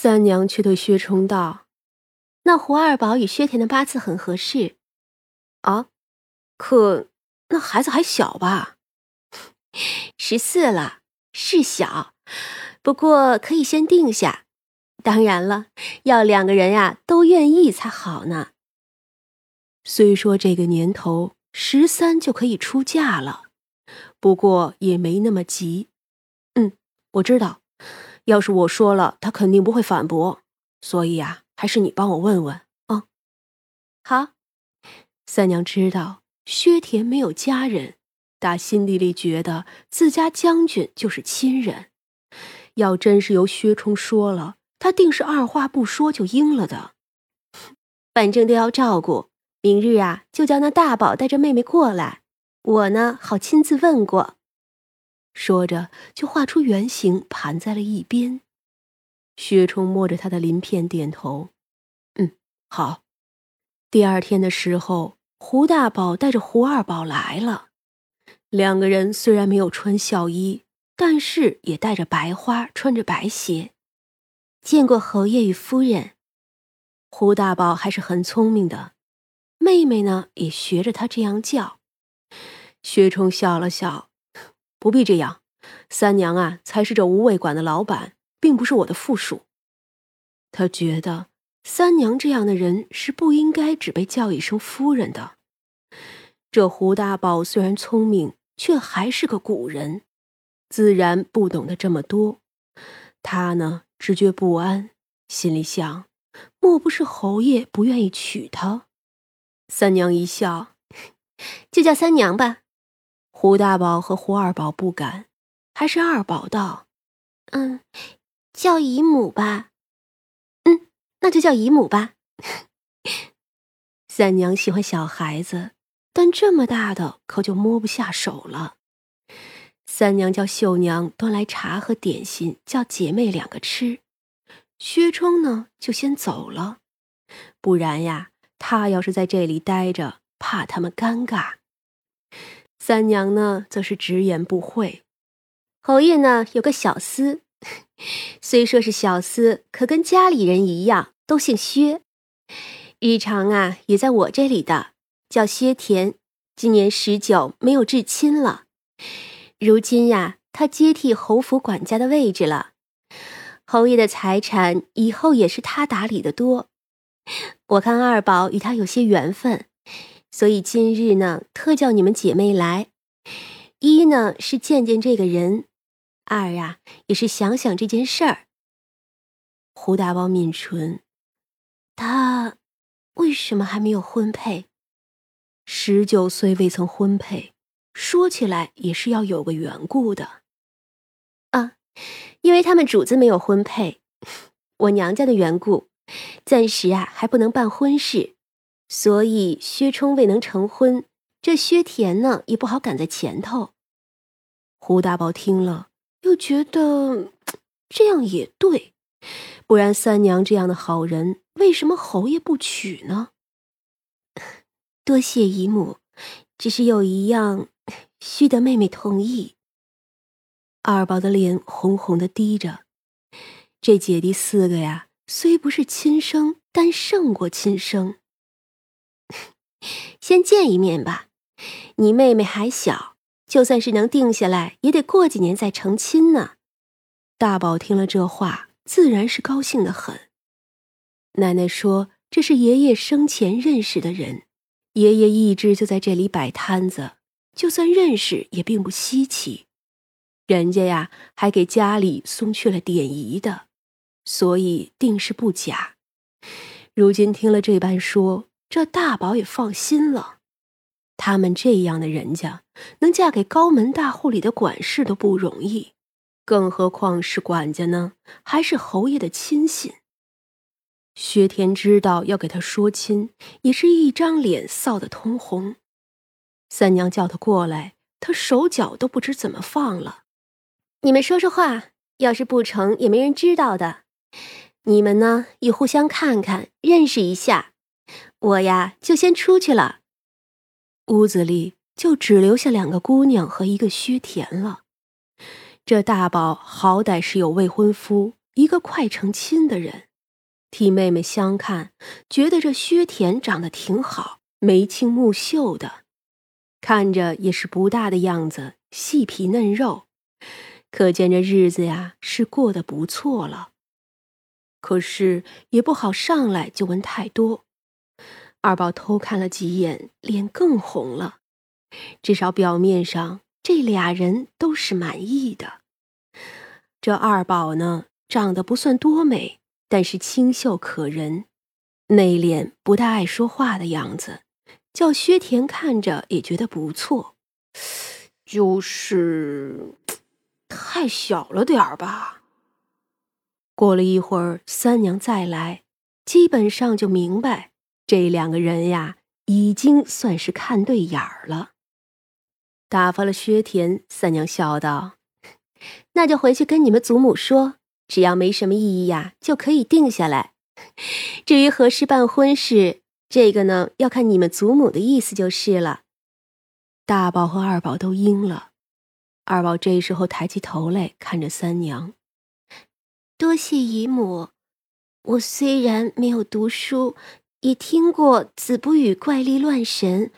三娘却对薛冲道：“那胡二宝与薛田的八字很合适，啊，可那孩子还小吧？十四了，是小，不过可以先定下。当然了，要两个人呀都愿意才好呢。虽说这个年头十三就可以出嫁了，不过也没那么急。嗯，我知道。”要是我说了，他肯定不会反驳，所以啊，还是你帮我问问啊。好，三娘知道薛田没有家人，打心底里觉得自家将军就是亲人。要真是由薛冲说了，他定是二话不说就应了的。反正都要照顾，明日啊，就叫那大宝带着妹妹过来，我呢好亲自问过。说着，就画出圆形，盘在了一边。薛冲摸着他的鳞片，点头：“嗯，好。”第二天的时候，胡大宝带着胡二宝来了。两个人虽然没有穿孝衣，但是也带着白花，穿着白鞋。见过侯爷与夫人。胡大宝还是很聪明的，妹妹呢也学着他这样叫。薛冲笑了笑。不必这样，三娘啊，才是这无味馆的老板，并不是我的附属。他觉得三娘这样的人是不应该只被叫一声夫人的。这胡大宝虽然聪明，却还是个古人，自然不懂得这么多。他呢，直觉不安，心里想：莫不是侯爷不愿意娶她？三娘一笑，就叫三娘吧。胡大宝和胡二宝不敢，还是二宝道：“嗯，叫姨母吧。嗯，那就叫姨母吧。三娘喜欢小孩子，但这么大的可就摸不下手了。三娘叫秀娘端来茶和点心，叫姐妹两个吃。薛冲呢，就先走了，不然呀，他要是在这里待着，怕他们尴尬。三娘呢，则是直言不讳。侯爷呢，有个小厮，虽说是小厮，可跟家里人一样，都姓薛。日常啊，也在我这里的，叫薛田。今年十九，没有至亲了。如今呀，他接替侯府管家的位置了。侯爷的财产以后也是他打理的多。我看二宝与他有些缘分。所以今日呢，特叫你们姐妹来，一呢是见见这个人，二啊也是想想这件事儿。胡大宝抿唇，他为什么还没有婚配？十九岁未曾婚配，说起来也是要有个缘故的。啊，因为他们主子没有婚配，我娘家的缘故，暂时啊还不能办婚事。所以薛冲未能成婚，这薛田呢也不好赶在前头。胡大宝听了，又觉得这样也对，不然三娘这样的好人，为什么侯爷不娶呢？多谢姨母，只是有一样，须得妹妹同意。二宝的脸红红的低着，这姐弟四个呀，虽不是亲生，但胜过亲生。先见一面吧，你妹妹还小，就算是能定下来，也得过几年再成亲呢。大宝听了这话，自然是高兴的很。奶奶说这是爷爷生前认识的人，爷爷一直就在这里摆摊子，就算认识也并不稀奇。人家呀还给家里送去了典仪的，所以定是不假。如今听了这般说。这大宝也放心了，他们这样的人家能嫁给高门大户里的管事都不容易，更何况是管家呢？还是侯爷的亲信。薛田知道要给他说亲，也是一张脸臊得通红。三娘叫他过来，他手脚都不知怎么放了。你们说说话，要是不成，也没人知道的。你们呢，也互相看看，认识一下。我呀，就先出去了。屋子里就只留下两个姑娘和一个薛田了。这大宝好歹是有未婚夫，一个快成亲的人，替妹妹相看，觉得这薛田长得挺好，眉清目秀的，看着也是不大的样子，细皮嫩肉，可见这日子呀是过得不错了。可是也不好上来就问太多。二宝偷看了几眼，脸更红了。至少表面上，这俩人都是满意的。这二宝呢？长得不算多美，但是清秀可人，内敛不大爱说话的样子，叫薛田看着也觉得不错。就是太小了点儿吧。过了一会儿，三娘再来，基本上就明白这两个人呀，已经算是看对眼儿了。打发了薛田，三娘笑道：“ 那就回去跟你们祖母说。”只要没什么异议呀，就可以定下来。至于何时办婚事，这个呢，要看你们祖母的意思就是了。大宝和二宝都应了。二宝这时候抬起头来看着三娘，多谢姨母。我虽然没有读书，也听过“子不语怪力乱神”，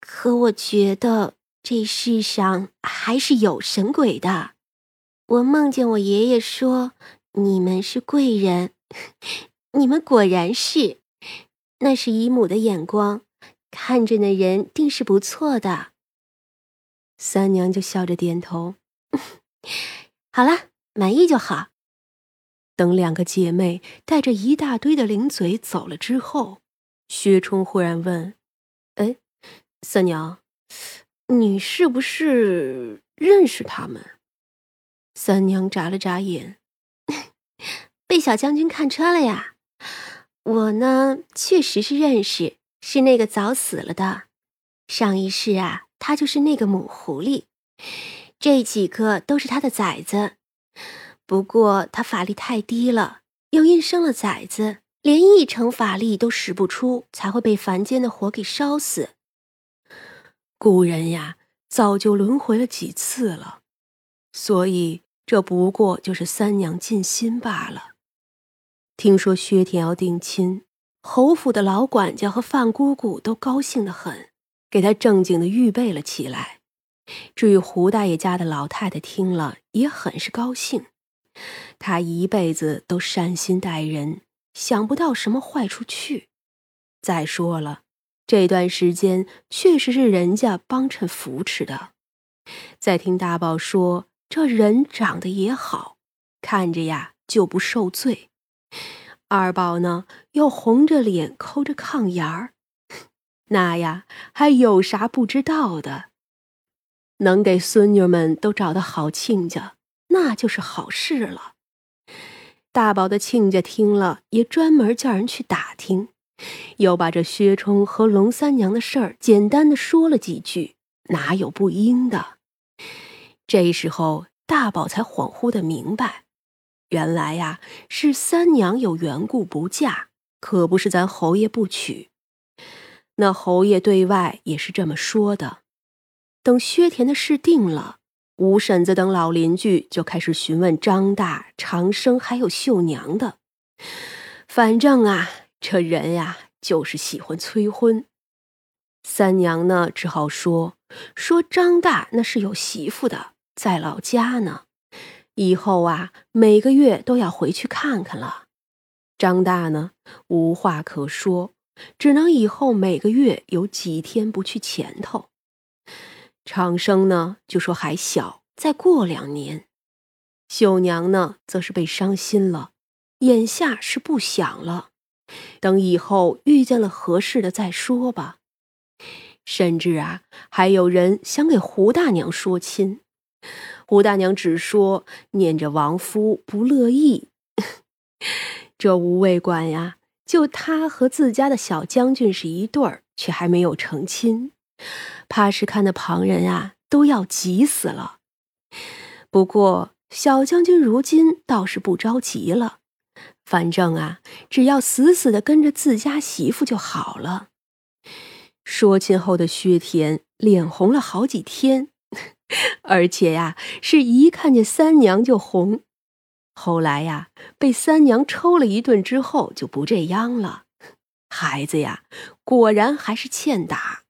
可我觉得这世上还是有神鬼的。我梦见我爷爷说：“你们是贵人，你们果然是。那是姨母的眼光，看着那人定是不错的。”三娘就笑着点头：“ 好了，满意就好。”等两个姐妹带着一大堆的零嘴走了之后，薛冲忽然问：“哎，三娘，你是不是认识他们？”三娘眨了眨眼，被小将军看穿了呀。我呢，确实是认识，是那个早死了的。上一世啊，他就是那个母狐狸，这几个都是他的崽子。不过他法力太低了，又因生了崽子，连一成法力都使不出，才会被凡间的火给烧死。古人呀，早就轮回了几次了，所以。这不过就是三娘尽心罢了。听说薛田要定亲，侯府的老管家和范姑姑都高兴得很，给他正经的预备了起来。至于胡大爷家的老太太，听了也很是高兴。他一辈子都善心待人，想不到什么坏处去。再说了，这段时间确实是人家帮衬扶持的。再听大宝说。这人长得也好，看着呀就不受罪。二宝呢又红着脸抠着炕沿儿，那呀还有啥不知道的？能给孙女们都找到好亲家，那就是好事了。大宝的亲家听了，也专门叫人去打听，又把这薛冲和龙三娘的事儿简单的说了几句，哪有不应的？这时候，大宝才恍惚的明白，原来呀是三娘有缘故不嫁，可不是咱侯爷不娶。那侯爷对外也是这么说的。等薛田的事定了，吴婶子等老邻居就开始询问张大、长生还有秀娘的。反正啊，这人呀就是喜欢催婚。三娘呢只好说说张大那是有媳妇的。在老家呢，以后啊，每个月都要回去看看了。张大呢，无话可说，只能以后每个月有几天不去前头。长生呢，就说还小，再过两年。秀娘呢，则是被伤心了，眼下是不想了，等以后遇见了合适的再说吧。甚至啊，还有人想给胡大娘说亲。胡大娘只说念着亡夫不乐意，这吴卫馆呀，就他和自家的小将军是一对儿，却还没有成亲，怕是看的旁人啊都要急死了。不过小将军如今倒是不着急了，反正啊，只要死死的跟着自家媳妇就好了。说亲后的薛田脸红了好几天。而且呀，是一看见三娘就红。后来呀，被三娘抽了一顿之后，就不这样了。孩子呀，果然还是欠打。